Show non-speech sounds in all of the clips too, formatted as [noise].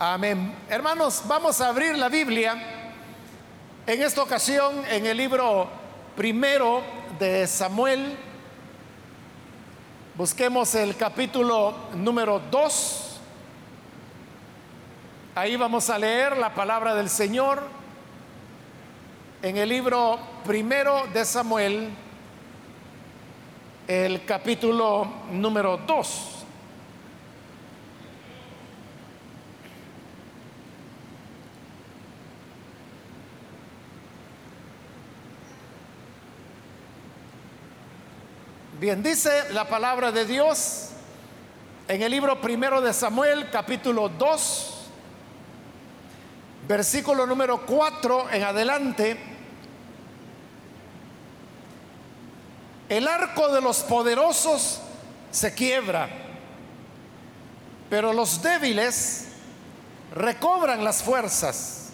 Amén. Hermanos, vamos a abrir la Biblia en esta ocasión en el libro primero de Samuel. Busquemos el capítulo número 2. Ahí vamos a leer la palabra del Señor en el libro primero de Samuel, el capítulo número 2. Bien, dice la palabra de Dios en el libro primero de Samuel, capítulo 2, versículo número 4 en adelante. El arco de los poderosos se quiebra, pero los débiles recobran las fuerzas.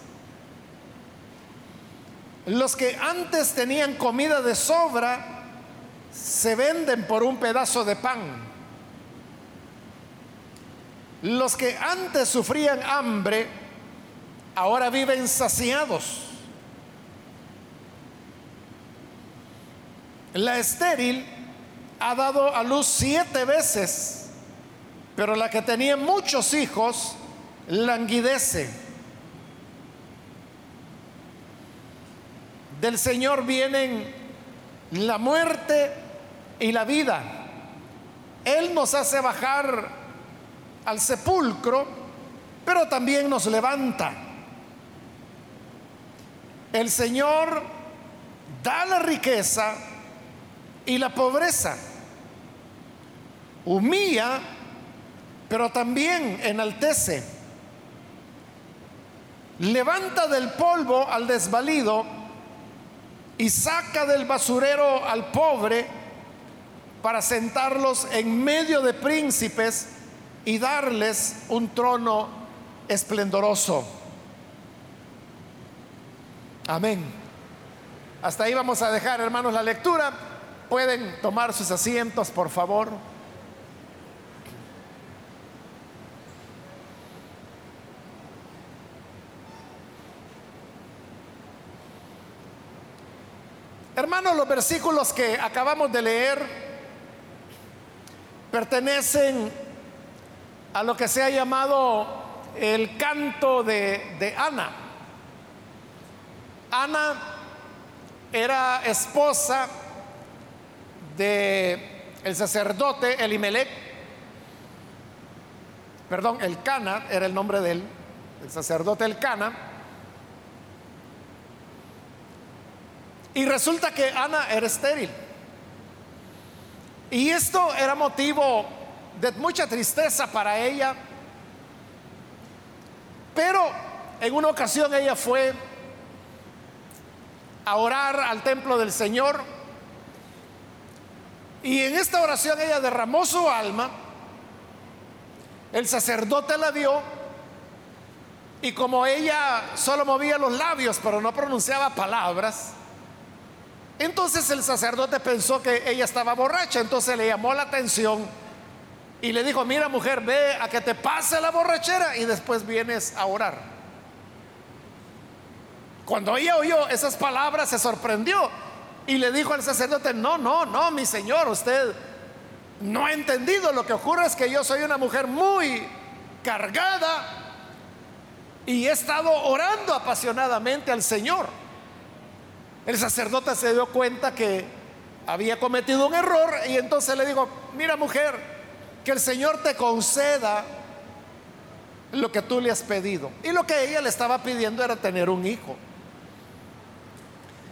Los que antes tenían comida de sobra, se venden por un pedazo de pan. Los que antes sufrían hambre, ahora viven saciados. La estéril ha dado a luz siete veces, pero la que tenía muchos hijos languidece. Del Señor vienen la muerte y la vida. Él nos hace bajar al sepulcro, pero también nos levanta. El Señor da la riqueza y la pobreza. Humilla, pero también enaltece. Levanta del polvo al desvalido y saca del basurero al pobre para sentarlos en medio de príncipes y darles un trono esplendoroso. Amén. Hasta ahí vamos a dejar, hermanos, la lectura. Pueden tomar sus asientos, por favor. Hermanos, los versículos que acabamos de leer pertenecen a lo que se ha llamado el canto de, Ana. Ana era esposa de el sacerdote Elimelech, perdón, el Cana era el nombre de él, el sacerdote El Cana. Y resulta que Ana era estéril. Y esto era motivo de mucha tristeza para ella. Pero en una ocasión ella fue a orar al templo del Señor. Y en esta oración ella derramó su alma. El sacerdote la vio. Y como ella solo movía los labios, pero no pronunciaba palabras, entonces el sacerdote pensó que ella estaba borracha, entonces le llamó la atención y le dijo, mira mujer, ve a que te pase la borrachera y después vienes a orar. Cuando ella oyó esas palabras se sorprendió y le dijo al sacerdote, no, no, no, mi señor, usted no ha entendido, lo que ocurre es que yo soy una mujer muy cargada y he estado orando apasionadamente al Señor. El sacerdote se dio cuenta que había cometido un error y entonces le dijo, mira mujer, que el Señor te conceda lo que tú le has pedido. Y lo que ella le estaba pidiendo era tener un hijo.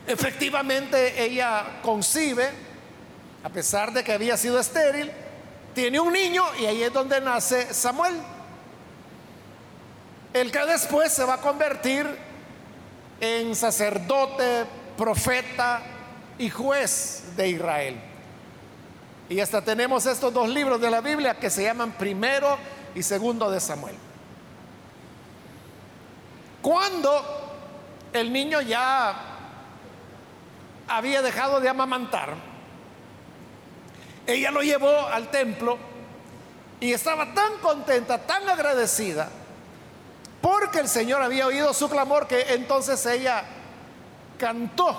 Efectivamente, ella concibe, a pesar de que había sido estéril, tiene un niño y ahí es donde nace Samuel. El que después se va a convertir en sacerdote, profeta y juez de Israel. Y hasta tenemos estos dos libros de la Biblia que se llaman primero y segundo de Samuel. Cuando el niño ya había dejado de amamantar, ella lo llevó al templo y estaba tan contenta, tan agradecida, que el Señor había oído su clamor que entonces ella cantó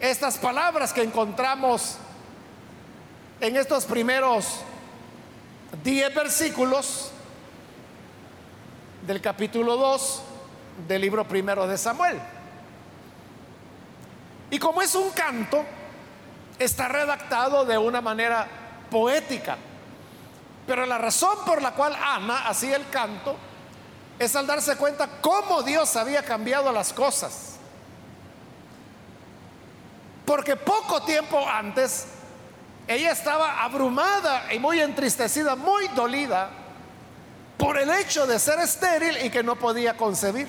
estas palabras que encontramos en estos primeros 10 versículos del capítulo 2 del libro primero de Samuel. Y como es un canto, está redactado de una manera poética. Pero la razón por la cual Ana hacía el canto es al darse cuenta cómo Dios había cambiado las cosas. Porque poco tiempo antes ella estaba abrumada y muy entristecida, muy dolida por el hecho de ser estéril y que no podía concebir.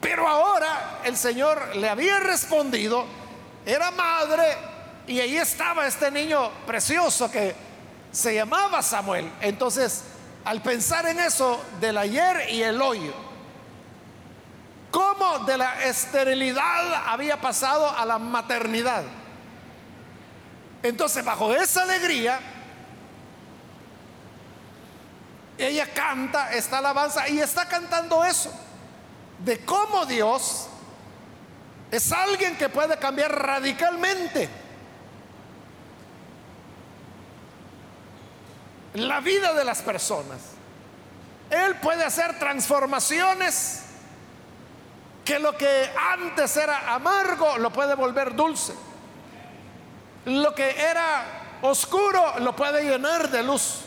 Pero ahora el Señor le había respondido, era madre y ahí estaba este niño precioso que se llamaba Samuel. Entonces, al pensar en eso del ayer y el hoy, cómo de la esterilidad había pasado a la maternidad. Entonces, bajo esa alegría, ella canta esta alabanza y está cantando eso, de cómo Dios es alguien que puede cambiar radicalmente la vida de las personas. Él puede hacer transformaciones que lo que antes era amargo lo puede volver dulce. Lo que era oscuro lo puede llenar de luz.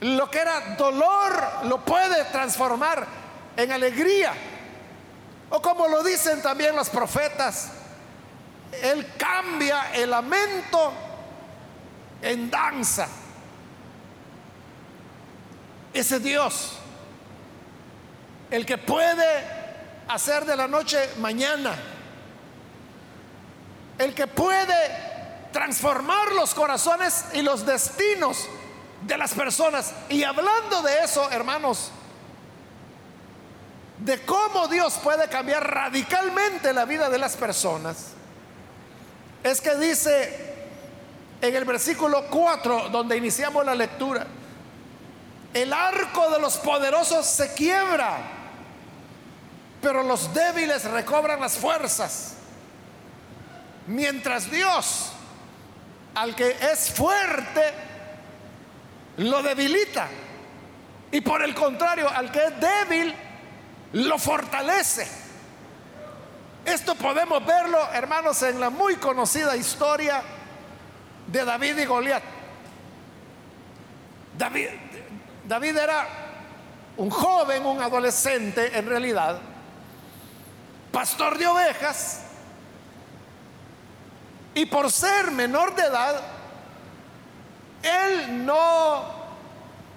Lo que era dolor lo puede transformar en alegría. O como lo dicen también los profetas, Él cambia el lamento en danza. Ese Dios, el que puede hacer de la noche mañana, el que puede transformar los corazones y los destinos de las personas. Y hablando de eso, hermanos, de cómo Dios puede cambiar radicalmente la vida de las personas, es que dice en el versículo 4, donde iniciamos la lectura, el arco de los poderosos se quiebra, pero los débiles recobran las fuerzas. Mientras Dios, al que es fuerte, lo debilita. Y por el contrario, al que es débil, lo fortalece. Esto podemos verlo, hermanos, en la muy conocida historia de David y Goliat. David, David era un joven, un adolescente en realidad, pastor de ovejas, y por ser menor de edad, él no,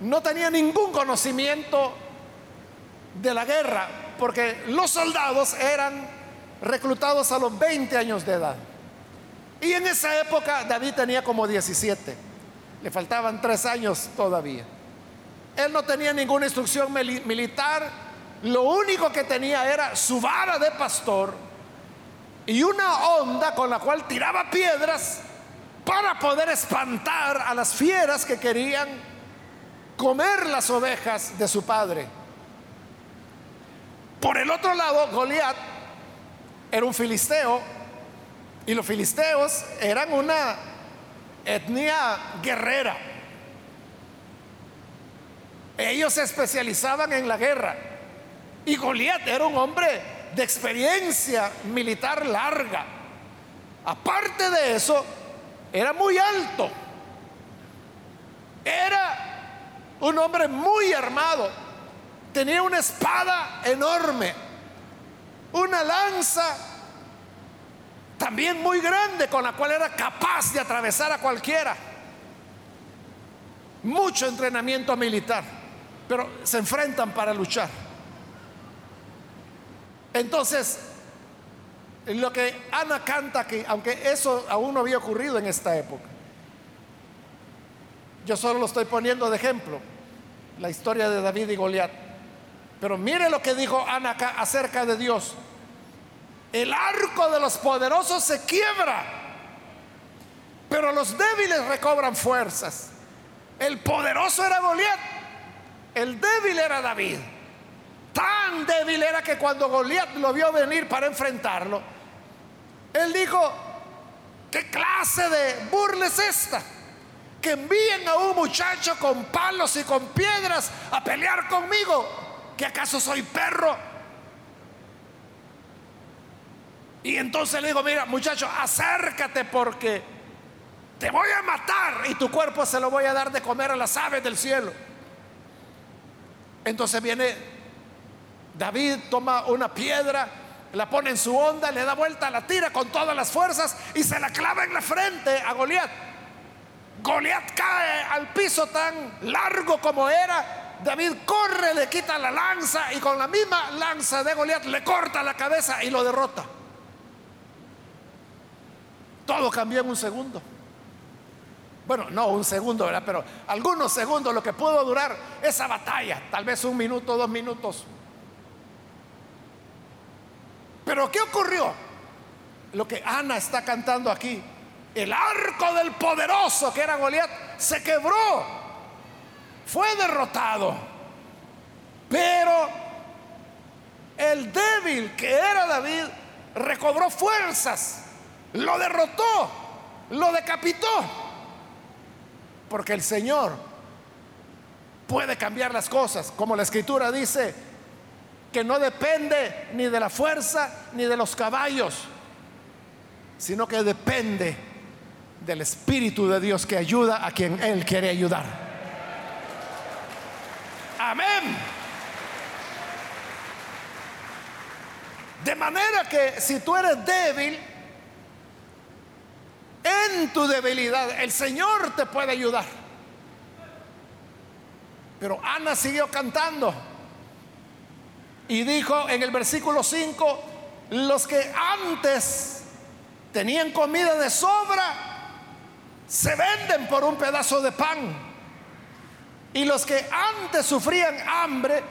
no tenía ningún conocimiento de la guerra, porque los soldados eran reclutados a los 20 años de edad. Y en esa época David tenía como 17, le faltaban tres años todavía. Él no tenía ninguna instrucción militar, lo único que tenía era su vara de pastor y una onda con la cual tiraba piedras para poder espantar a las fieras que querían comer las ovejas de su padre. Por el otro lado, Goliat era un filisteo y los filisteos eran una etnia guerrera. Ellos se especializaban en la guerra. Y Goliat era un hombre de experiencia militar larga. Aparte de eso, era muy alto. Era un hombre muy armado. Tenía una espada enorme. Una lanza también muy grande con la cual era capaz de atravesar a cualquiera. Mucho entrenamiento militar pero se enfrentan para luchar. Entonces, lo que Ana canta aquí, aunque eso aún no había ocurrido en esta época, yo solo lo estoy poniendo de ejemplo, la historia de David y Goliat. Pero mire lo que dijo Ana acá acerca de Dios. El arco de los poderosos se quiebra, pero los débiles recobran fuerzas. El poderoso era Goliat el débil era David. Tan débil era que cuando Goliat lo vio venir para enfrentarlo, él dijo, ¿qué clase de burla es esta? Que envíen a un muchacho con palos y con piedras a pelear conmigo. ¿Que acaso soy perro? Y entonces le digo, mira muchacho, acércate porque te voy a matar y tu cuerpo se lo voy a dar de comer a las aves del cielo. Entonces viene David, toma una piedra, la pone en su onda, le da vuelta, la tira con todas las fuerzas y se la clava en la frente a Goliat. Goliat cae al piso tan largo como era. David corre, le quita la lanza y con la misma lanza de Goliat le corta la cabeza y lo derrota. Todo cambió en un segundo. Bueno, no un segundo, ¿verdad? Pero algunos segundos lo que pudo durar esa batalla, tal vez un minuto, dos minutos. Pero ¿qué ocurrió? Lo que Ana está cantando aquí. El arco del poderoso que era Goliat se quebró. Fue derrotado. Pero el débil que era David recobró fuerzas. Lo derrotó. Lo decapitó. Porque el Señor puede cambiar las cosas. Como la escritura dice, que no depende ni de la fuerza ni de los caballos, sino que depende del Espíritu de Dios que ayuda a quien Él quiere ayudar. Amén. De manera que si tú eres débil, en tu debilidad el Señor te puede ayudar. Pero Ana siguió cantando. Y dijo en el versículo 5, los que antes tenían comida de sobra, se venden por un pedazo de pan. Y los que antes sufrían hambre,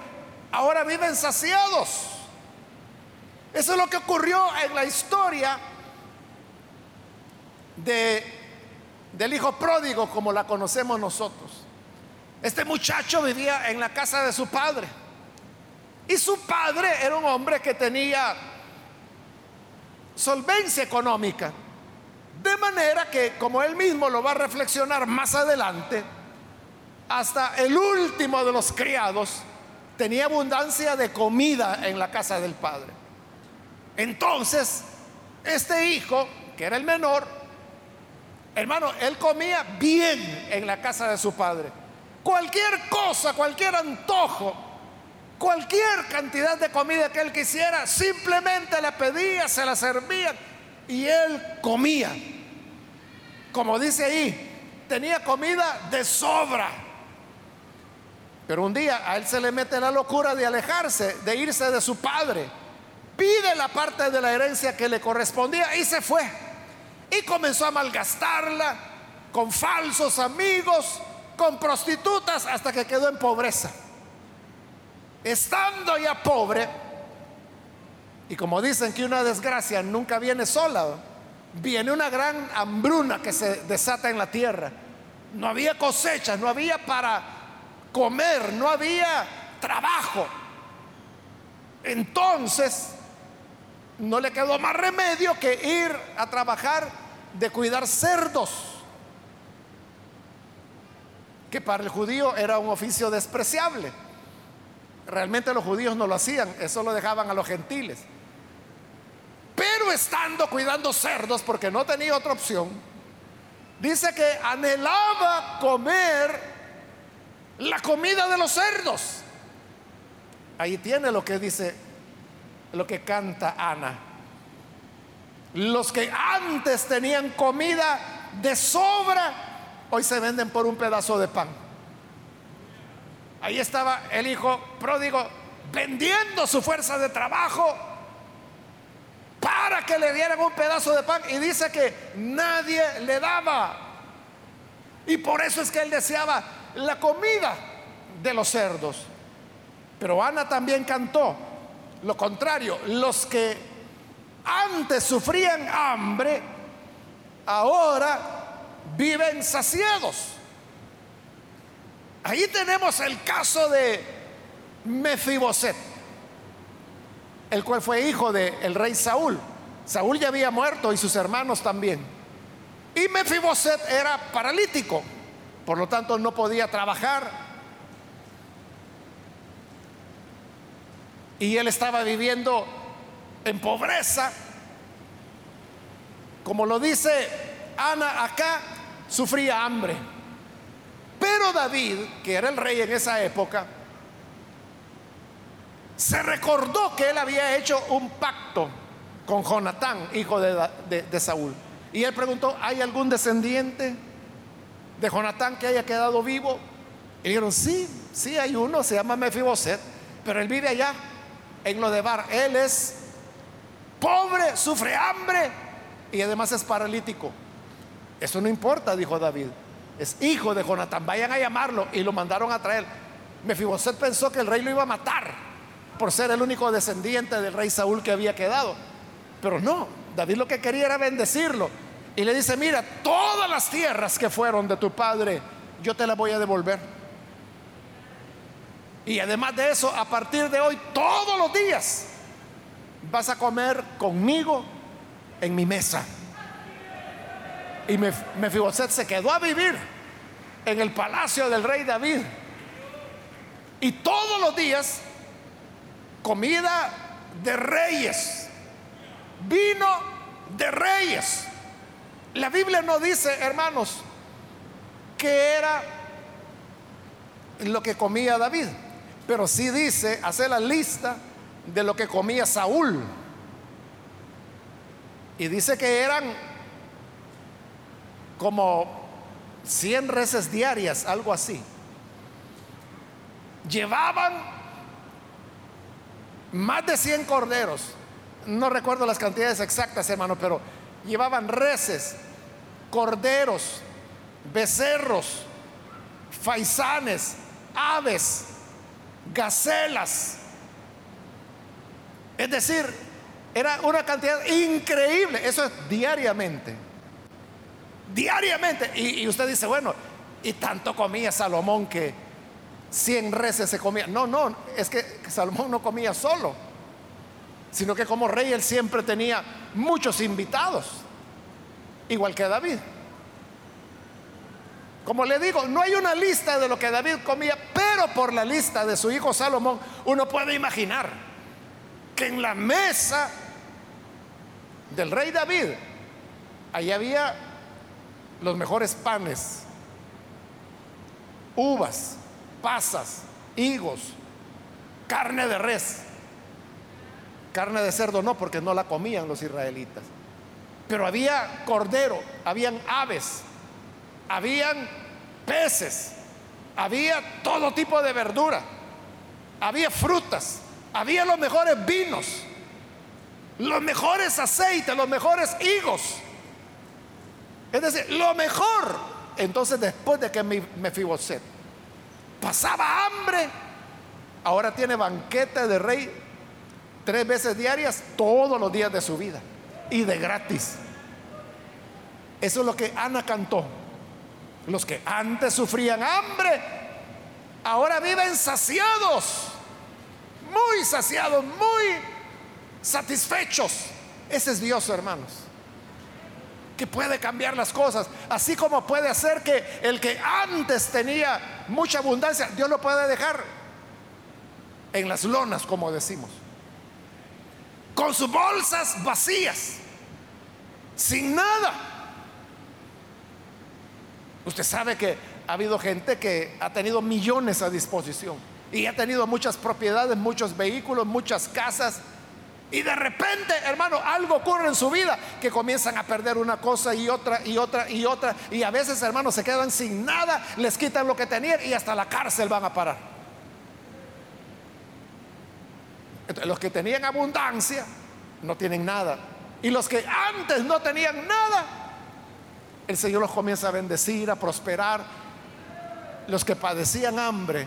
ahora viven saciados. Eso es lo que ocurrió en la historia de, del hijo pródigo, como la conocemos nosotros. Este muchacho vivía en la casa de su padre. Y su padre era un hombre que tenía solvencia económica. De manera que, como él mismo lo va a reflexionar más adelante, hasta el último de los criados tenía abundancia de comida en la casa del padre. Entonces, este hijo, que era el menor, hermano, él comía bien en la casa de su padre. Cualquier cosa, cualquier antojo, Cualquier cantidad de comida que él quisiera, simplemente le pedía, se la servían y él comía. Como dice ahí, tenía comida de sobra. Pero un día a él se le mete la locura de alejarse, de irse de su padre. Pide la parte de la herencia que le correspondía y se fue. Y comenzó a malgastarla con falsos amigos, con prostitutas, hasta que quedó en pobreza estando ya pobre, y como dicen que una desgracia nunca viene sola, viene una gran hambruna que se desata en la tierra. No había cosecha, no había para comer, no había trabajo. Entonces, no le quedó más remedio que ir a trabajar de cuidar cerdos, que para el judío era un oficio despreciable. Realmente los judíos no lo hacían, eso lo dejaban a los gentiles. Pero estando cuidando cerdos, porque no tenía otra opción, dice que anhelaba comer la comida de los cerdos. Ahí tiene lo que dice, lo que canta Ana. Los que antes tenían comida de sobra, hoy se venden por un pedazo de pan. Ahí estaba el hijo pródigo vendiendo su fuerza de trabajo para que le dieran un pedazo de pan. Y dice que nadie le daba. Y por eso es que él deseaba la comida de los cerdos. Pero Ana también cantó lo contrario. Los que antes sufrían hambre, ahora viven saciados. Ahí tenemos el caso de Mefiboset, el cual fue hijo del rey Saúl. Saúl ya había muerto y sus hermanos también. Y Mefiboset era paralítico, por lo tanto no podía trabajar. Y él estaba viviendo en pobreza. Como lo dice Ana acá, sufría hambre. Pero David, que era el rey en esa época, se recordó que él había hecho un pacto con Jonatán, hijo de, Saúl. Y él preguntó, ¿hay algún descendiente de Jonatán que haya quedado vivo? Y dijeron, sí, sí hay uno, se llama Mefiboset, pero él vive allá, en lo de Bar. Él es pobre, sufre hambre y además es paralítico. Eso no importa, dijo David. Es hijo de Jonatán, vayan a llamarlo. Y lo mandaron a traer. Mefiboset pensó que el rey lo iba a matar por ser el único descendiente del rey Saúl que había quedado. Pero no, David lo que quería era bendecirlo. Y le dice, mira, todas las tierras que fueron de tu padre, yo te las voy a devolver. Y además de eso, a partir de hoy, todos los días, vas a comer conmigo en mi mesa. Y Mefiboset se quedó a vivir en el palacio del rey David. Y todos los días, comida de reyes, vino de reyes. La Biblia no dice, hermanos, que era lo que comía David, pero sí dice, hace la lista de lo que comía Saúl. Y dice que eran como 100 reses diarias, algo así. Llevaban más de 100 corderos. No recuerdo las cantidades exactas, hermano, pero llevaban reses, corderos, becerros, faisanes, aves, gacelas. Es decir, era una cantidad increíble. Eso es diariamente diariamente. Y, usted dice, bueno, y tanto comía Salomón que 100 reses se comía. No, no, es que Salomón no comía solo, sino que como rey él siempre tenía muchos invitados, igual que David. Como le digo, no hay una lista de lo que David comía, pero por la lista de su hijo Salomón uno puede imaginar que en la mesa del rey David, ahí había los mejores panes, uvas, pasas, higos, carne de res. Carne de cerdo no, porque no la comían los israelitas. Pero había cordero, habían aves, habían peces, había todo tipo de verdura, había frutas, había los mejores vinos, los mejores aceites, los mejores higos es decir, lo mejor. Entonces después de que Mefiboset pasaba hambre, ahora tiene banquete de rey tres veces diarias todos los días de su vida y de gratis. Eso es lo que Ana cantó. Los que antes sufrían hambre, ahora viven saciados, muy saciados, muy satisfechos. Ese es Dios, hermanos que puede cambiar las cosas, así como puede hacer que el que antes tenía mucha abundancia, Dios lo puede dejar en las lonas, como decimos, con sus bolsas vacías, sin nada. Usted sabe que ha habido gente que ha tenido millones a disposición y ha tenido muchas propiedades, muchos vehículos, muchas casas y de repente, hermano, algo ocurre en su vida que comienzan a perder una cosa y otra y otra y otra. Y a veces, hermanos, se quedan sin nada, les quitan lo que tenían y hasta la cárcel van a parar. los que tenían abundancia no tienen nada. Y los que antes no tenían nada, el Señor los comienza a bendecir, a prosperar. Los que padecían hambre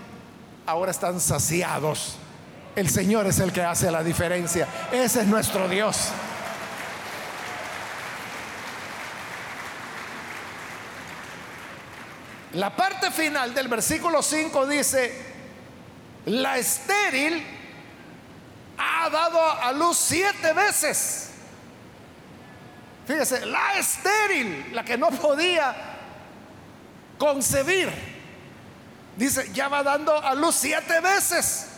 ahora están saciados el Señor es el que hace la diferencia. Ese es nuestro Dios. La parte final del versículo 5 dice, la estéril ha dado a luz siete veces. Fíjese, la estéril, la que no podía concebir, dice, ya va dando a luz siete veces.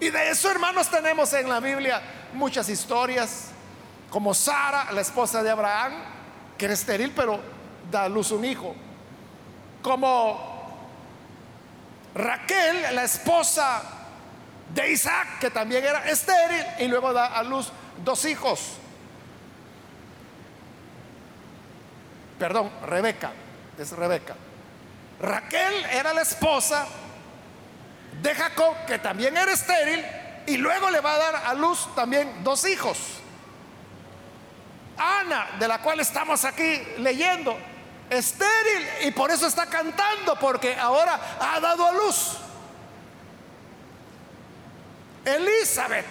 Y de eso, hermanos, tenemos en la Biblia muchas historias, como Sara, la esposa de Abraham, que era estéril, pero da a luz un hijo. Como Raquel, la esposa de Isaac, que también era estéril, y luego da a luz dos hijos. Perdón, Rebeca, es Rebeca. Raquel era la esposa de Jacob, que también era estéril, y luego le va a dar a luz también dos hijos. Ana, de la cual estamos aquí leyendo, estéril y por eso está cantando, porque ahora ha dado a luz. Elizabeth,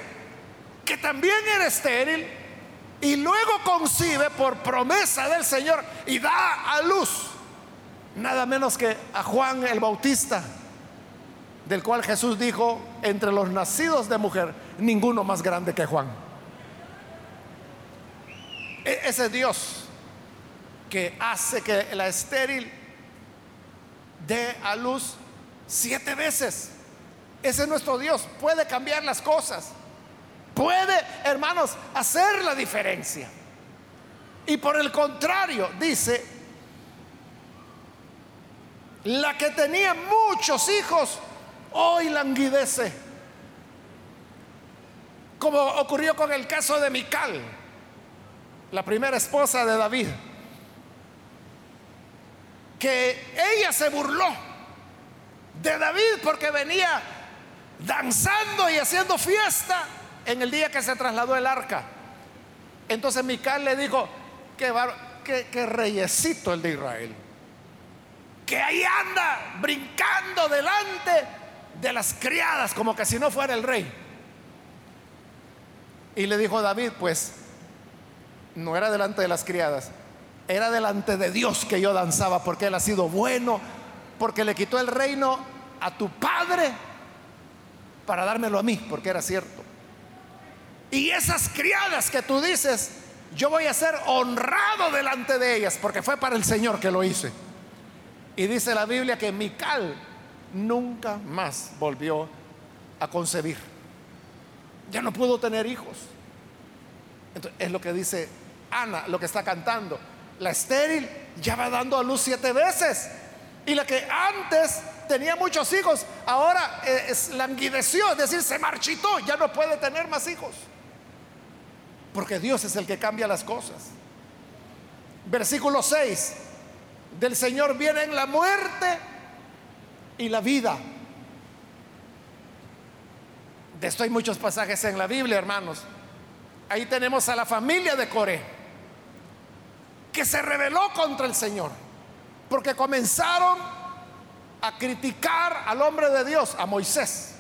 que también era estéril, y luego concibe por promesa del Señor y da a luz, nada menos que a Juan el Bautista, del cual Jesús dijo, entre los nacidos de mujer, ninguno más grande que Juan. E-, ese Dios que hace que la estéril dé a luz siete veces. Ese es nuestro Dios. Puede cambiar las cosas. Puede, hermanos, hacer la diferencia. Y por el contrario, dice, la que tenía muchos hijos, hoy languidece. Como ocurrió con el caso de Mical, la primera esposa de David que ella se burló de David porque venía danzando y haciendo fiesta en el día que se trasladó el arca. Entonces Mical le dijo, que, que, reyesito el de Israel, que ahí anda brincando delante de las criadas como que si no fuera el rey. Y le dijo David, pues no era delante de las criadas, era delante de Dios que yo danzaba porque Él ha sido bueno, porque le quitó el reino a tu padre para dármelo a mí, porque era cierto. Y esas criadas que tú dices, yo voy a ser honrado delante de ellas, porque fue para el Señor que lo hice. Y dice la Biblia que Mical nunca más volvió a concebir. Ya no pudo tener hijos. Es lo que dice Ana, lo que está cantando. La estéril ya va dando a luz siete veces. Y la que antes tenía muchos hijos, ahora eh, es, languideció, es decir, se marchitó, ya no puede tener más hijos. Porque Dios es el que cambia las cosas. Versículo 6. Del Señor vienen la muerte y la vida. De esto hay muchos pasajes en la Biblia, hermanos. Ahí tenemos a la familia de Coré que se rebeló contra el Señor, porque comenzaron a criticar al hombre de Dios, a Moisés,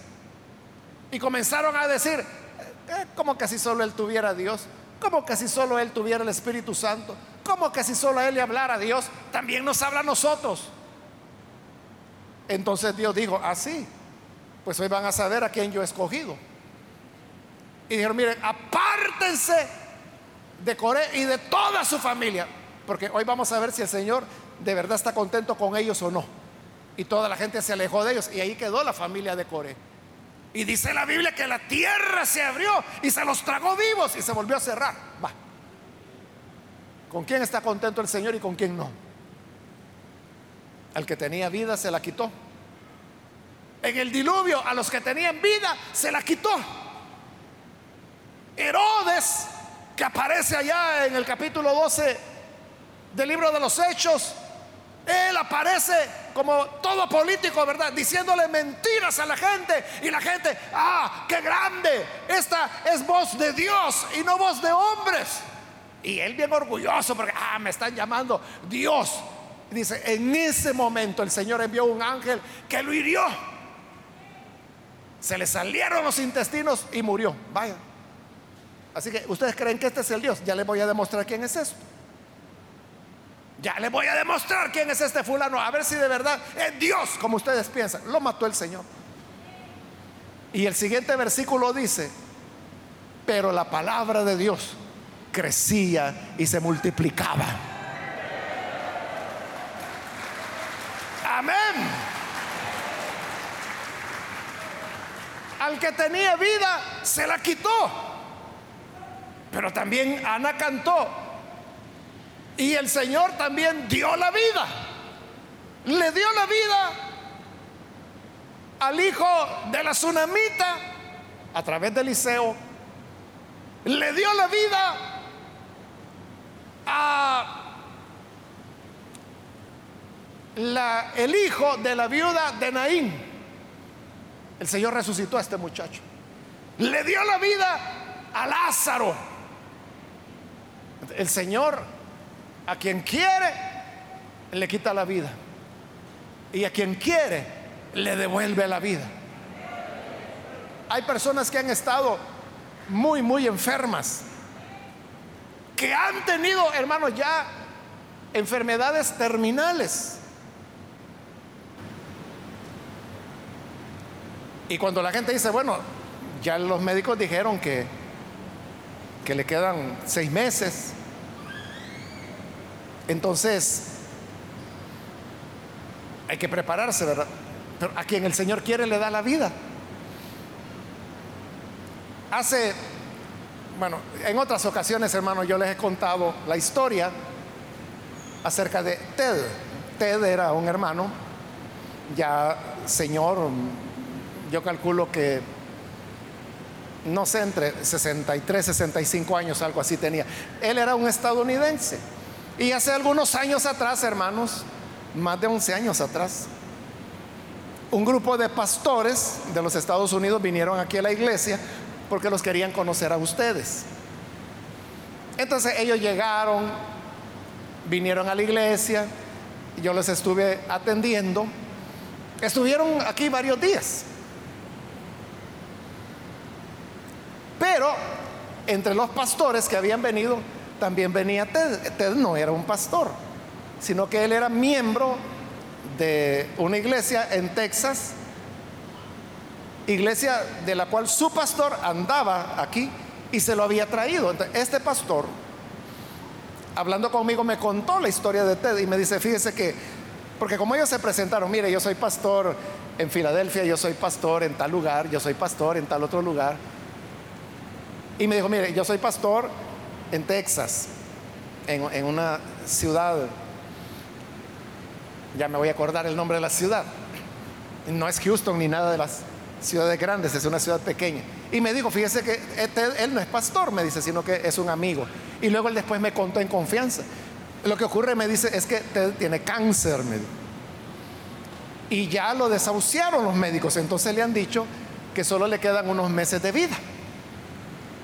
y comenzaron a decir, eh, como que si solo él tuviera a Dios, como que si solo él tuviera el Espíritu Santo, como que si solo él le hablara a Dios, también nos habla a nosotros. Entonces Dios dijo, así, pues hoy van a saber a quién yo he escogido. Y dijeron, miren, apártense de Coré y de toda su familia. Porque hoy vamos a ver si el Señor de verdad está contento con ellos o no. Y toda la gente se alejó de ellos y ahí quedó la familia de Coré. Y dice la Biblia que la tierra se abrió y se los tragó vivos y se volvió a cerrar. Va. ¿Con quién está contento el Señor y con quién no? Al que tenía vida se la quitó. En el diluvio a los que tenían vida se la quitó. Herodes, que aparece allá en el capítulo 12 del libro de los Hechos, él aparece como todo político, ¿verdad? Diciéndole mentiras a la gente. Y la gente, ah, qué grande. Esta es voz de Dios y no voz de hombres. Y él bien orgulloso porque, ah, me están llamando Dios. Dice, en ese momento el Señor envió un ángel que lo hirió. Se le salieron los intestinos y murió. Vaya. Así que ustedes creen que este es el Dios. Ya les voy a demostrar quién es esto. Ya le voy a demostrar quién es este fulano, a ver si de verdad es Dios, como ustedes piensan. Lo mató el Señor. Y el siguiente versículo dice, pero la palabra de Dios crecía y se multiplicaba. Amén. Al que tenía vida se la quitó. Pero también Ana cantó. Y el Señor también dio la vida. Le dio la vida al hijo de la tsunamita a través de Eliseo. Le dio la vida a la, el hijo de la viuda de Naín. El Señor resucitó a este muchacho. Le dio la vida a Lázaro. El Señor a quien quiere le quita la vida. Y a quien quiere le devuelve la vida. Hay personas que han estado muy, muy enfermas. Que han tenido, hermanos, ya enfermedades terminales. Y cuando la gente dice, bueno, ya los médicos dijeron que, que le quedan seis meses, entonces hay que prepararse, ¿verdad? Pero a quien el Señor quiere le da la vida. Hace, bueno, en otras ocasiones, hermano, yo les he contado la historia acerca de Ted. Ted era un hermano, ya señor, yo calculo que, no sé, entre 63, 65 años, algo así tenía. Él era un estadounidense. Y hace algunos años atrás, hermanos, más de 11 años atrás, un grupo de pastores de los Estados Unidos vinieron aquí a la iglesia porque los querían conocer a ustedes. Entonces ellos llegaron, vinieron a la iglesia, yo les estuve atendiendo, estuvieron aquí varios días. Pero entre los pastores que habían venido también venía Ted. Ted no era un pastor, sino que él era miembro de una iglesia en Texas, iglesia de la cual su pastor andaba aquí y se lo había traído. este pastor, hablando conmigo, me contó la historia de Ted y me dice, fíjese que, porque como ellos se presentaron, mire, yo soy pastor en Filadelfia, yo soy pastor en tal lugar, yo soy pastor en tal otro lugar. Y me dijo, mire, yo soy pastor en Texas, en, una ciudad, ya me voy a acordar el nombre de la ciudad, no es Houston ni nada de las ciudades grandes, es una ciudad pequeña. Y me dijo, fíjese que él no es pastor, me dice, sino que es un amigo. Y luego él después me contó en confianza. Lo que ocurre, me dice, es que tiene cáncer, me Y ya lo desahuciaron los médicos, entonces le han dicho que solo le quedan unos meses de vida.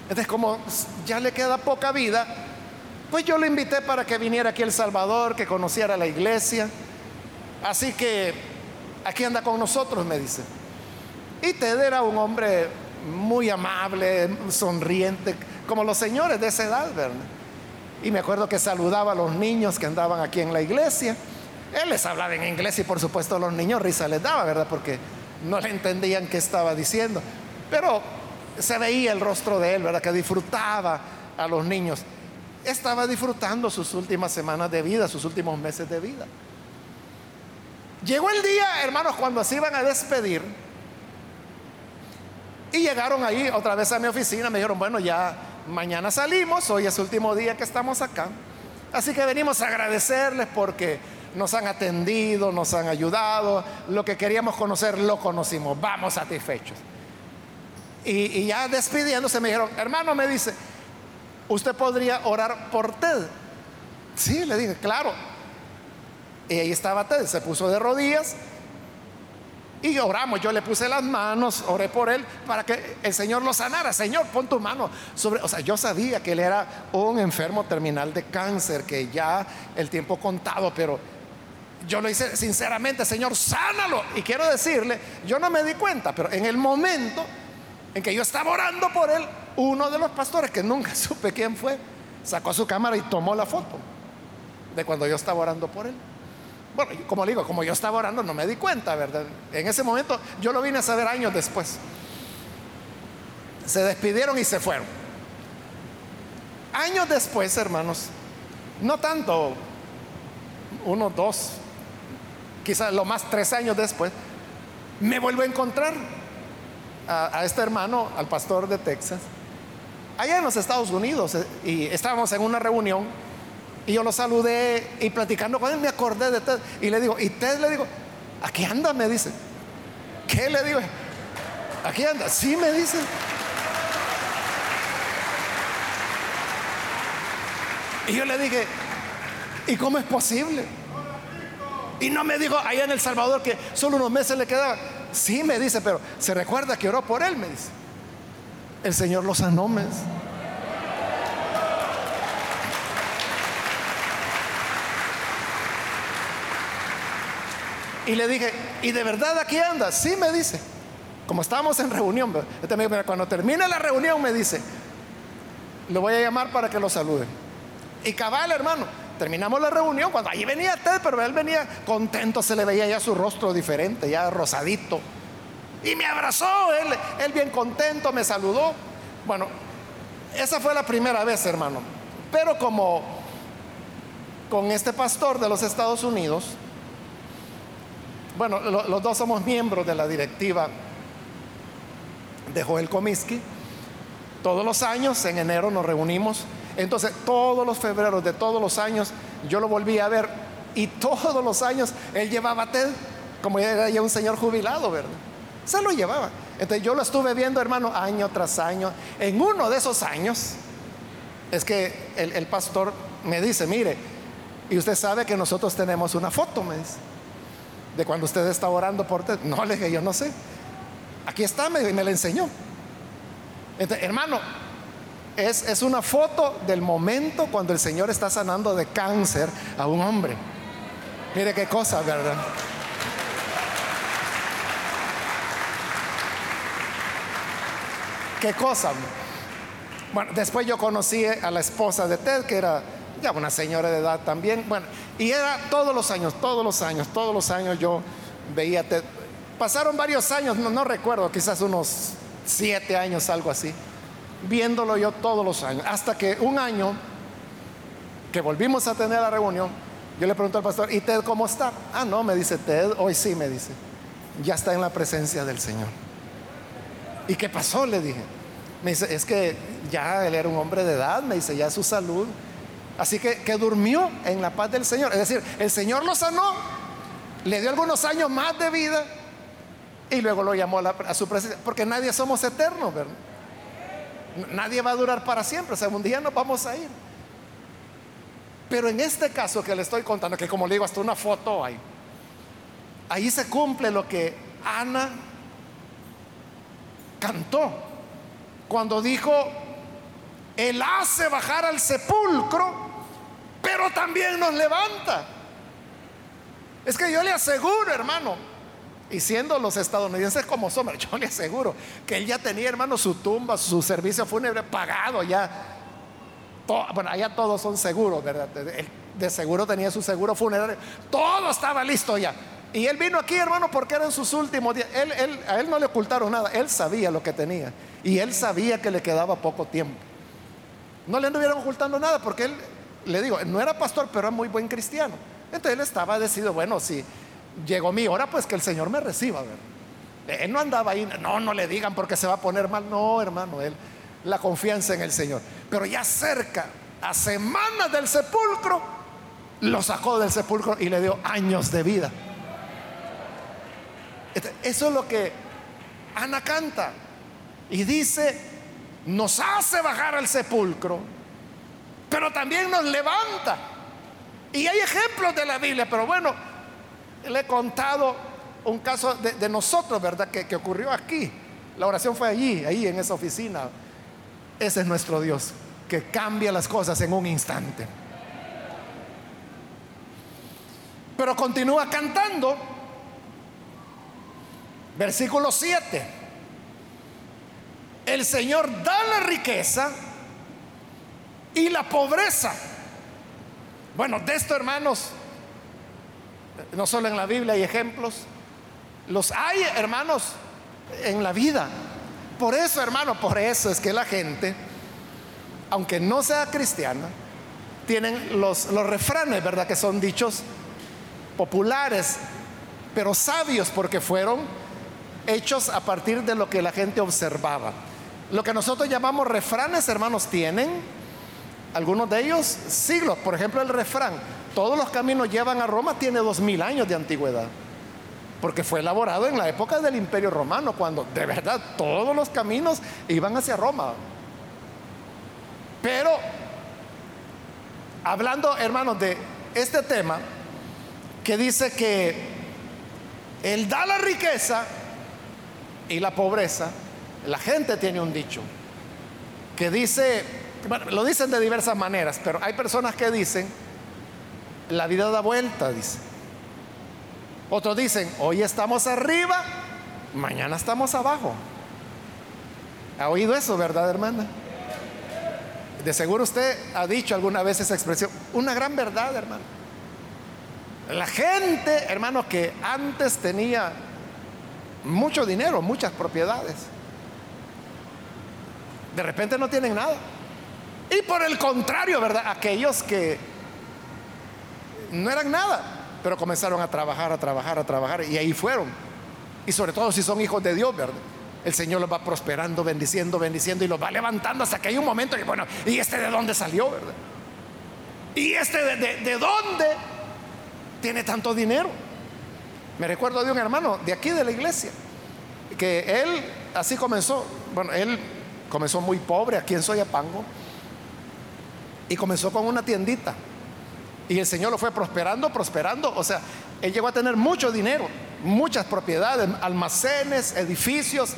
Entonces, como ya le queda poca vida, pues yo lo invité para que viniera aquí El Salvador, que conociera la iglesia. Así que aquí anda con nosotros, me dice. Y Ted era un hombre muy amable, sonriente, como los señores de esa edad, ¿verdad? Y me acuerdo que saludaba a los niños que andaban aquí en la iglesia. Él les hablaba en inglés y por supuesto los niños risa les daba, ¿verdad? Porque no le entendían qué estaba diciendo. Pero se veía el rostro de él, ¿verdad? Que disfrutaba a los niños. Estaba disfrutando sus últimas semanas de vida, sus últimos meses de vida. Llegó el día, hermanos, cuando se iban a despedir. Y llegaron ahí otra vez a mi oficina. Me dijeron, bueno, ya mañana salimos, hoy es el último día que estamos acá. Así que venimos a agradecerles porque nos han atendido, nos han ayudado. Lo que queríamos conocer lo conocimos. Vamos satisfechos. Y, ya despidiéndose me dijeron, hermano, me dice, ¿usted podría orar por Ted? Sí, le dije, claro. Y ahí estaba Ted, se puso de rodillas y oramos. Yo le puse las manos, oré por él para que el Señor lo sanara. Señor, pon tu mano sobre. O sea, yo sabía que él era un enfermo terminal de cáncer, que ya el tiempo contado, pero yo lo hice sinceramente, Señor, sánalo. Y quiero decirle, yo no me di cuenta, pero en el momento en que yo estaba orando por él, uno de los pastores, que nunca [laughs] supe quién fue, sacó su cámara y tomó la foto. de cuando yo estaba orando por él. Bueno, como digo, como yo estaba orando no me di cuenta, ¿verdad? En ese momento yo lo vine a saber años después. Se despidieron y se fueron. Años después, hermanos, no tanto, uno, dos, quizás lo más tres años después, me vuelvo a encontrar a, este hermano, al pastor de Texas, allá en los Estados Unidos, eh, y estábamos en una reunión y yo lo saludé y platicando con él me acordé de Ted. Y le digo, y Ted le digo, aquí anda, me dice. ¿Qué le digo? Aquí anda, sí me dice. Y yo le dije, ¿y cómo es posible? Y no me dijo allá en El Salvador que solo unos meses le quedaban. Sí me dice, pero se recuerda que oró por él, me dice. El Señor lo sanó, me. Y le dije, ¿y de verdad aquí anda? Sí, me dice. Como estábamos en reunión, este cuando termine la reunión me dice, lo voy a llamar para que lo salude. Y cabal, hermano, terminamos la reunión, cuando allí venía Ted, pero él venía contento, se le veía ya su rostro diferente, ya rosadito. Y me abrazó, él, él bien contento, me saludó. Bueno, esa fue la primera vez, hermano. Pero como con este pastor de los Estados Unidos, bueno, los dos somos miembros de la directiva de Joel Comiskey. Todos los años, en enero, nos reunimos. Entonces, todos los febreros de todos los años, yo lo volví a ver. Y todos los años, él llevaba Ted, como era ya un señor jubilado, ¿verdad? Se lo llevaba. Entonces, yo lo estuve viendo, hermano, año tras año. En uno de esos años, es que el, pastor me dice, mire, y usted sabe que nosotros tenemos una foto, me dice de cuando usted está orando por usted. No, le dije, yo no sé. Aquí está, me, me la enseñó. hermano, es, es una foto del momento cuando el Señor está sanando de cáncer a un hombre. Mire qué cosa, ¿verdad? ¿Qué cosa? Bueno, después yo conocí a la esposa de Ted, que era ya una señora de edad también. Bueno, y era todos los años, todos los años, todos los años yo veía Pasaron varios años, no, recuerdo, quizás unos siete años, algo así, viéndolo yo todos los años. Hasta que un año que volvimos a tener la reunión, yo le pregunto al pastor, ¿y Ted cómo está? Ah, no, me dice Ted, hoy sí, me dice, ya está en la presencia del Señor. ¿Y qué pasó? Le dije. Me dice, es que ya él era un hombre de edad, me dice, ya su salud Así que, que durmió en la paz del Señor. Es decir, el Señor lo sanó, le dio algunos años más de vida y luego lo llamó a, su presencia. Porque nadie somos eternos, ¿verdad? Nadie va a durar para siempre. O sea, un día nos vamos a ir. Pero en este caso que le estoy contando, que como le digo, hasta una foto hay, ahí se cumple lo que Ana cantó cuando dijo, Él hace bajar al sepulcro pero también nos levanta. Es que yo le aseguro, hermano, y siendo los estadounidenses como somos, [laughs] yo le aseguro que él ya tenía, hermano, su tumba, su servicio fúnebre pagado ya. bueno, allá todos son seguros, ¿verdad? de seguro tenía su seguro funerario. Todo estaba listo ya. Y él vino aquí, hermano, porque eran sus últimos días. Él, a él no le ocultaron nada. Él sabía lo que tenía. Y él sabía que le quedaba poco tiempo. No le anduvieron ocultando nada porque él le digo, no era pastor, pero era muy buen cristiano. Entonces él estaba decidido, bueno, si llegó mi hora, pues que el Señor me reciba. Él no andaba ahí, no, no le digan porque se va a poner mal. No, hermano, él, la confianza en el Señor. Pero ya cerca, a semanas del sepulcro, lo sacó del sepulcro y le dio años de vida. Este, eso es lo que Ana canta. Y dice, nos hace bajar al sepulcro pero también nos levanta. Y hay ejemplos de la Biblia, pero bueno, le he contado un caso de, nosotros, ¿verdad? Que, que, ocurrió aquí. La oración fue allí, ahí en esa oficina. Ese es nuestro Dios, que cambia las cosas en un instante. Pero continúa cantando. Versículo 7. El Señor da la riqueza y la pobreza. Bueno, de esto, hermanos, no solo en la Biblia hay ejemplos, los hay, hermanos, en la vida. Por eso, hermano, por eso es que la gente, aunque no sea cristiana, tienen los, los refranes, ¿verdad? Que son dichos populares, pero sabios porque fueron hechos a partir de lo que la gente observaba. Lo que nosotros llamamos refranes, hermanos, tienen algunos de ellos siglos. Por ejemplo, el refrán, todos los caminos llevan a Roma, tiene dos mil años de antigüedad. Porque fue elaborado en la época del Imperio Romano, cuando de verdad todos los caminos iban hacia Roma. Pero, hablando, hermanos, de este tema, que dice que Él da la riqueza y la pobreza, la gente tiene un dicho que dice, bueno, lo dicen de diversas maneras, pero hay personas que dicen, la vida da vuelta, dice. Otros dicen, hoy estamos arriba, mañana estamos abajo. ¿Ha oído eso, verdad, hermana? De seguro usted ha dicho alguna vez esa expresión. Una gran verdad, hermano. La gente, hermano, que antes tenía mucho dinero, muchas propiedades, de repente no tienen nada. Y por el contrario, ¿verdad? Aquellos que no eran nada, pero comenzaron a trabajar, a trabajar, a trabajar, y ahí fueron. Y sobre todo si son hijos de Dios, ¿verdad? El Señor los va prosperando, bendiciendo, bendiciendo y los va levantando hasta que hay un momento que, bueno, ¿y este de dónde salió? ¿Y este de, de dónde? tiene tanto dinero? Me recuerdo de un hermano de aquí de la iglesia, que él así comenzó, bueno, él comenzó muy pobre aquí en Soyapango y comenzó con una tiendita. Y el Señor lo fue prosperando, prosperando. O sea, él llegó a tener mucho dinero, muchas propiedades, almacenes, edificios.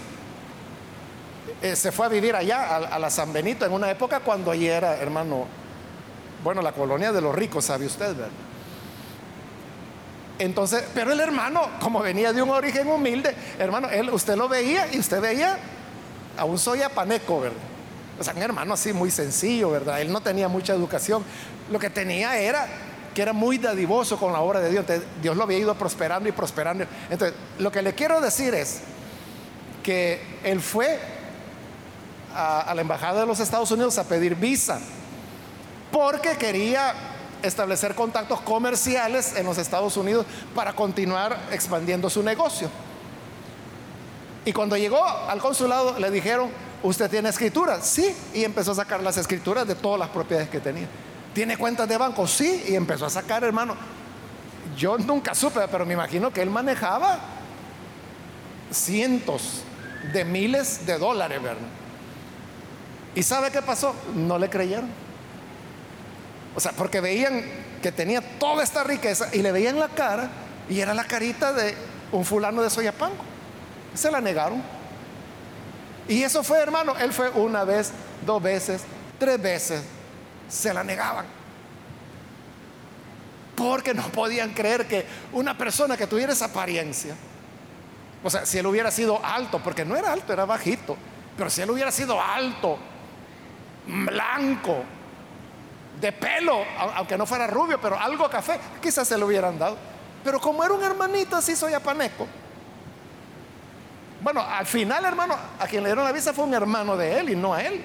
Eh, se fue a vivir allá, a, la San Benito, en una época cuando allí era, hermano, bueno, la colonia de los ricos, sabe usted, ¿verdad? Entonces, pero el hermano, como venía de un origen humilde, hermano, él, usted lo veía y usted veía a un soyapaneco, ¿verdad? O sea, un hermano así muy sencillo, ¿verdad? Él no tenía mucha educación. Lo que tenía era que era muy dadivoso con la obra de Dios. Entonces, Dios lo había ido prosperando y prosperando. Entonces, lo que le quiero decir es que él fue a, a la embajada de los Estados Unidos a pedir visa porque quería establecer contactos comerciales en los Estados Unidos para continuar expandiendo su negocio. Y cuando llegó al consulado le dijeron, ¿usted tiene escrituras? Sí, y empezó a sacar las escrituras de todas las propiedades que tenía. ¿Tiene cuentas de banco? Sí, y empezó a sacar, hermano. Yo nunca supe, pero me imagino que él manejaba cientos de miles de dólares, ¿verdad? ¿Y sabe qué pasó? No le creyeron. O sea, porque veían que tenía toda esta riqueza y le veían la cara y era la carita de un fulano de Soyapango. Se la negaron. Y eso fue, hermano, él fue una vez, dos veces, tres veces. Se la negaban. Porque no podían creer que una persona que tuviera esa apariencia, o sea, si él hubiera sido alto, porque no era alto, era bajito, pero si él hubiera sido alto, blanco, de pelo, aunque no fuera rubio, pero algo café, quizás se lo hubieran dado. Pero como era un hermanito así, soy apaneco. Bueno, al final, hermano, a quien le dieron la visa fue un hermano de él y no a él.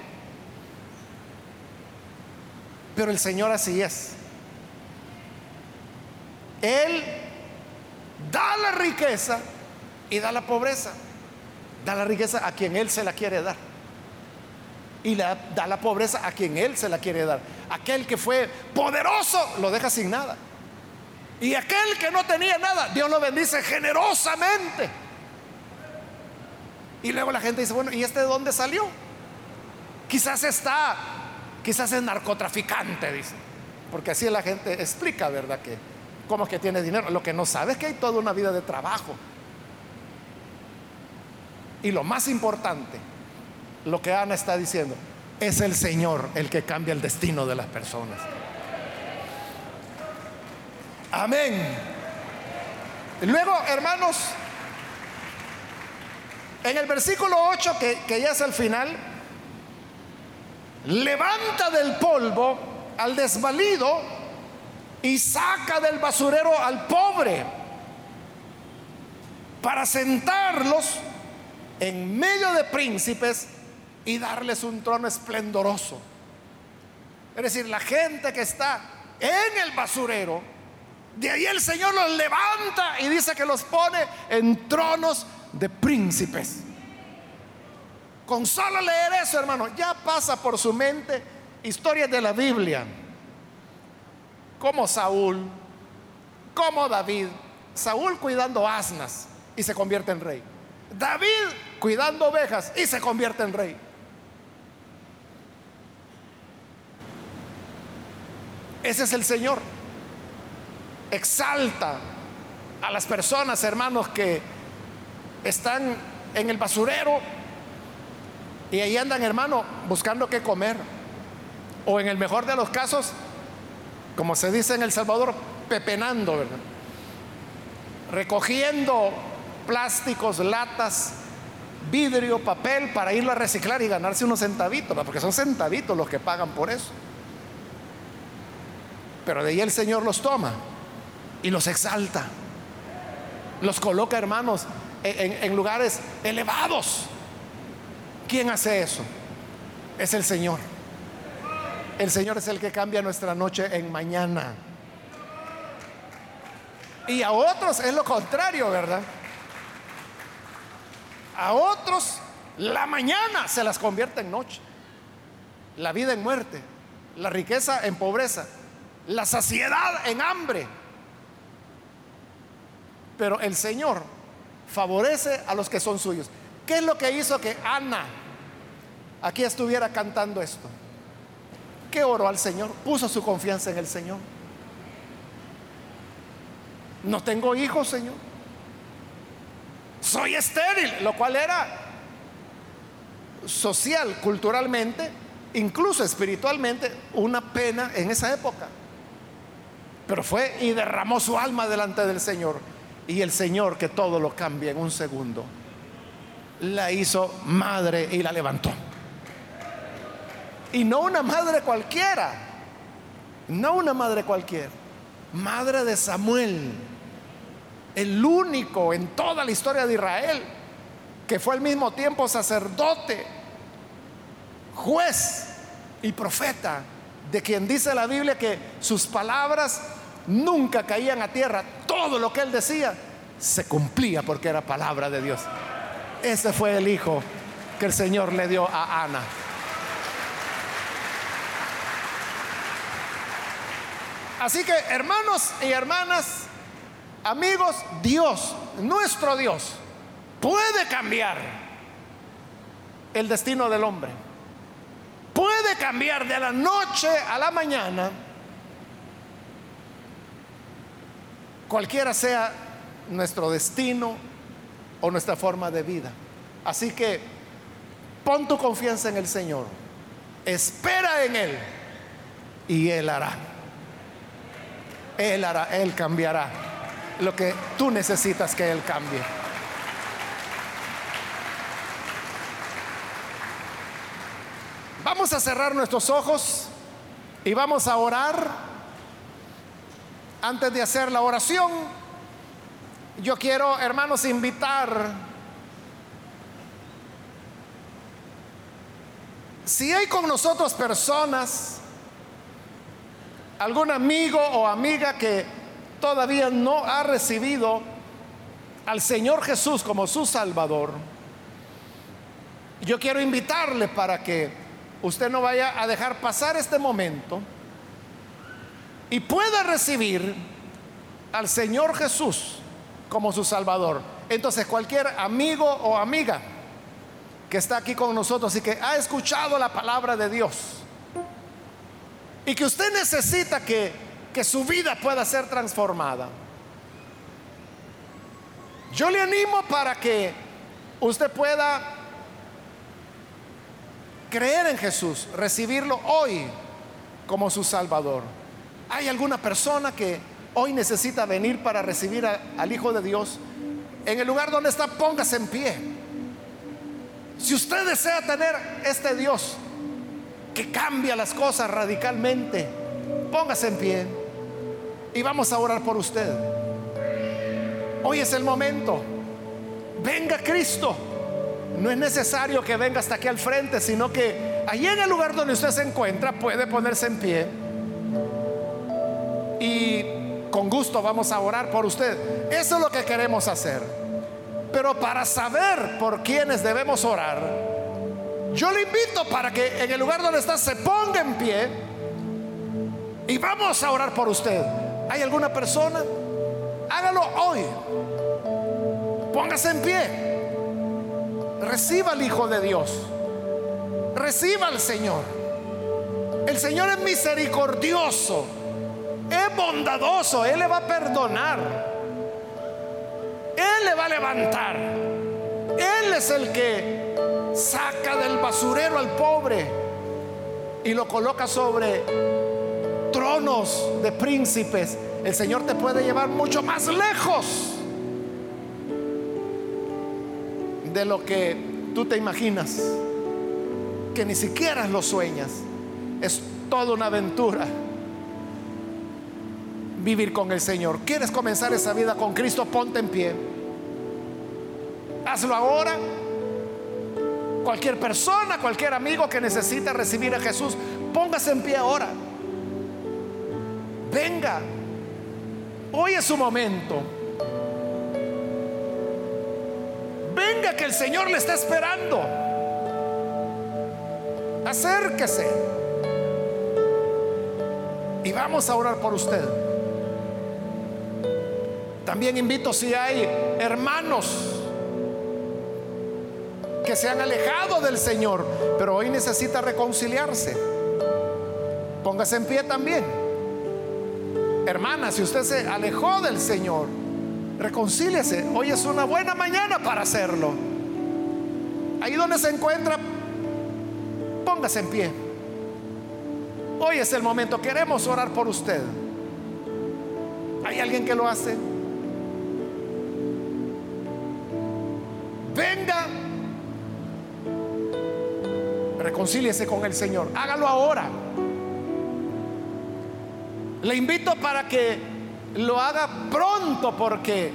Pero el Señor así es. Él da la riqueza y da la pobreza. Da la riqueza a quien Él se la quiere dar y da la pobreza a quien Él se la quiere dar. Aquel que fue poderoso lo deja sin nada. Y aquel que no tenía nada, Dios lo bendice generosamente. Y luego la gente dice, bueno, ¿y este de dónde salió? Quizás está, quizás es narcotraficante, dice. Porque así la gente explica, ¿verdad? Que cómo es que tiene dinero. Lo que no sabe es que hay toda una vida de trabajo. Y lo más importante, lo que Ana está diciendo. Es el Señor el que cambia el destino de las personas. Amén. Luego, hermanos, en el versículo 8, que, que ya es el final, levanta del polvo al desvalido y saca del basurero al pobre para sentarlos en medio de príncipes y darles un trono esplendoroso. Es decir, la gente que está en el basurero, de ahí el Señor los levanta y dice que los pone en tronos de príncipes. Con solo leer eso, hermano, ya pasa por su mente historias de la Biblia como Saúl, como David. Saúl cuidando asnas y se convierte en rey. David cuidando ovejas y se convierte en rey. Ese es el Señor. Exalta a las personas, hermanos, que están en el basurero y ahí andan, hermano, buscando qué comer. O en el mejor de los casos, como se dice en El Salvador, pepenando, ¿verdad? Recogiendo plásticos, latas, vidrio, papel para irlo a reciclar y ganarse unos centavitos, porque son centavitos los que pagan por eso. Pero de ahí el Señor los toma y los exalta. Los coloca, hermanos, en, lugares elevados. ¿Quién hace eso? Es el Señor. El Señor es el que cambia nuestra noche en mañana. Y a otros es lo contrario, ¿verdad? A otros la mañana se las convierte en noche. La vida en muerte, la riqueza en pobreza, la saciedad en hambre. Pero el Señor favorece a los que son suyos. ¿Qué es lo que hizo que Ana aquí estuviera cantando esto? que oró al Señor, puso su confianza en el Señor. No tengo hijos, Señor. Soy estéril, lo cual era social, culturalmente, incluso espiritualmente, una pena en esa época. Pero fue y derramó su alma delante del Señor. Y el Señor, que todo lo cambia en un segundo, la hizo madre y la levantó. Y no una madre cualquiera, no una madre cualquiera, madre de Samuel, el único en toda la historia de Israel que fue al mismo tiempo sacerdote, juez y profeta, de quien dice la Biblia que sus palabras nunca caían a tierra, todo lo que él decía se cumplía porque era palabra de Dios. Ese fue el hijo que el Señor le dio a Ana. Así que hermanos y hermanas, amigos, Dios, nuestro Dios, puede cambiar el destino del hombre. Puede cambiar de la noche a la mañana, cualquiera sea nuestro destino o nuestra forma de vida. Así que pon tu confianza en el Señor, espera en Él y Él hará. Él hará, Él cambiará lo que tú necesitas que Él cambie. Vamos a cerrar nuestros ojos y vamos a orar. Antes de hacer la oración, yo quiero, hermanos, invitar, si hay con nosotros personas algún amigo o amiga que todavía no ha recibido al Señor Jesús como su Salvador, yo quiero invitarle para que usted no vaya a dejar pasar este momento y pueda recibir al Señor Jesús como su Salvador. Entonces cualquier amigo o amiga que está aquí con nosotros y que ha escuchado la palabra de Dios, y que usted necesita que, que su vida pueda ser transformada. Yo le animo para que usted pueda creer en Jesús, recibirlo hoy como su Salvador. ¿Hay alguna persona que hoy necesita venir para recibir al Hijo de Dios? En el lugar donde está, póngase en pie. Si usted desea tener este Dios que cambia las cosas radicalmente. Póngase en pie. y vamos a orar por usted. Hoy es el momento. Venga Cristo. No es necesario que venga hasta aquí al frente, sino que allí en el lugar donde usted se encuentra puede ponerse en pie. Y con gusto vamos a orar por usted. Eso es lo que queremos hacer. Pero para saber por quiénes debemos orar, yo le invito para que en el lugar donde está se ponga en pie y vamos a orar por usted. ¿Hay alguna persona? Hágalo hoy. Póngase en pie. Reciba al Hijo de Dios. Reciba al Señor. El Señor es misericordioso. Es bondadoso. Él le va a perdonar. Él le va a levantar. Él es el que saca del basurero al pobre y lo coloca sobre tronos de príncipes. El Señor te puede llevar mucho más lejos de lo que tú te imaginas, que ni siquiera lo sueñas. Es toda una aventura vivir con el Señor. ¿Quieres comenzar esa vida con Cristo? Ponte en pie. Hazlo ahora. Cualquier persona, cualquier amigo que necesite recibir a Jesús, póngase en pie ahora. Venga. Hoy es su momento. Venga que el Señor le está esperando. Acérquese. Y vamos a orar por usted. También invito si hay hermanos que se han alejado del Señor, pero hoy necesita reconciliarse. Póngase en pie también. Hermana, si usted se alejó del Señor, reconcíliese. Hoy es una buena mañana para hacerlo. Ahí donde se encuentra, póngase en pie. Hoy es el momento. Queremos orar por usted. ¿Hay alguien que lo hace? Venga. Reconcíliese con el Señor. Hágalo ahora. Le invito para que lo haga pronto porque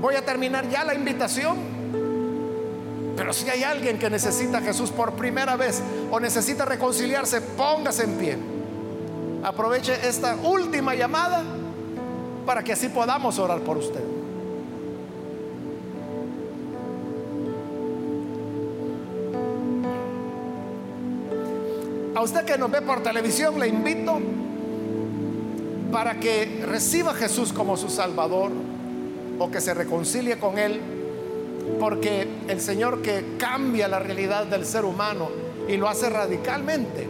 voy a terminar ya la invitación. Pero si hay alguien que necesita a Jesús por primera vez o necesita reconciliarse, póngase en pie. Aproveche esta última llamada para que así podamos orar por usted. A usted que nos ve por televisión, le invito para que reciba a Jesús como su Salvador o que se reconcilie con Él, porque el Señor que cambia la realidad del ser humano y lo hace radicalmente,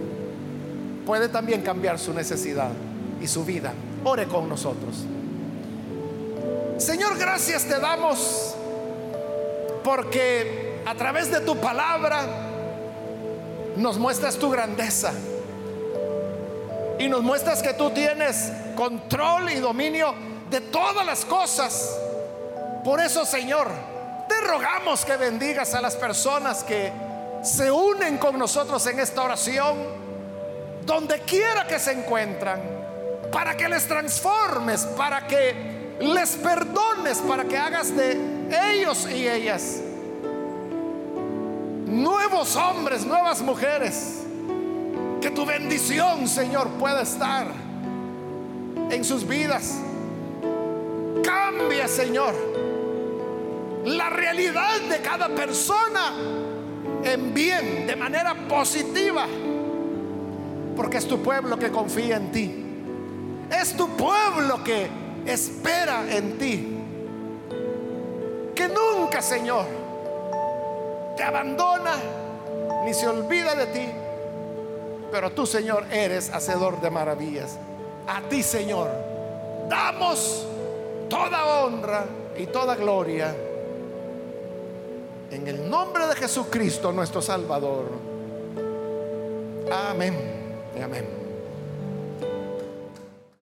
puede también cambiar su necesidad y su vida. Ore con nosotros. Señor, gracias te damos porque a través de tu palabra nos muestras tu grandeza y nos muestras que tú tienes control y dominio de todas las cosas. Por eso, Señor, te rogamos que bendigas a las personas que se unen con nosotros en esta oración, donde quiera que se encuentran, para que les transformes, para que les perdones, para que hagas de ellos y ellas nuevos hombres, nuevas mujeres. Que tu bendición, Señor, pueda estar en sus vidas. Cambia, Señor, la realidad de cada persona en bien, de manera positiva. Porque es tu pueblo que confía en ti. Es tu pueblo que espera en ti. Que nunca, Señor, te abandona ni se olvida de ti. Pero tú, Señor, eres hacedor de maravillas. A ti, Señor, damos toda honra y toda gloria. En el nombre de Jesucristo, nuestro Salvador. Amén amén.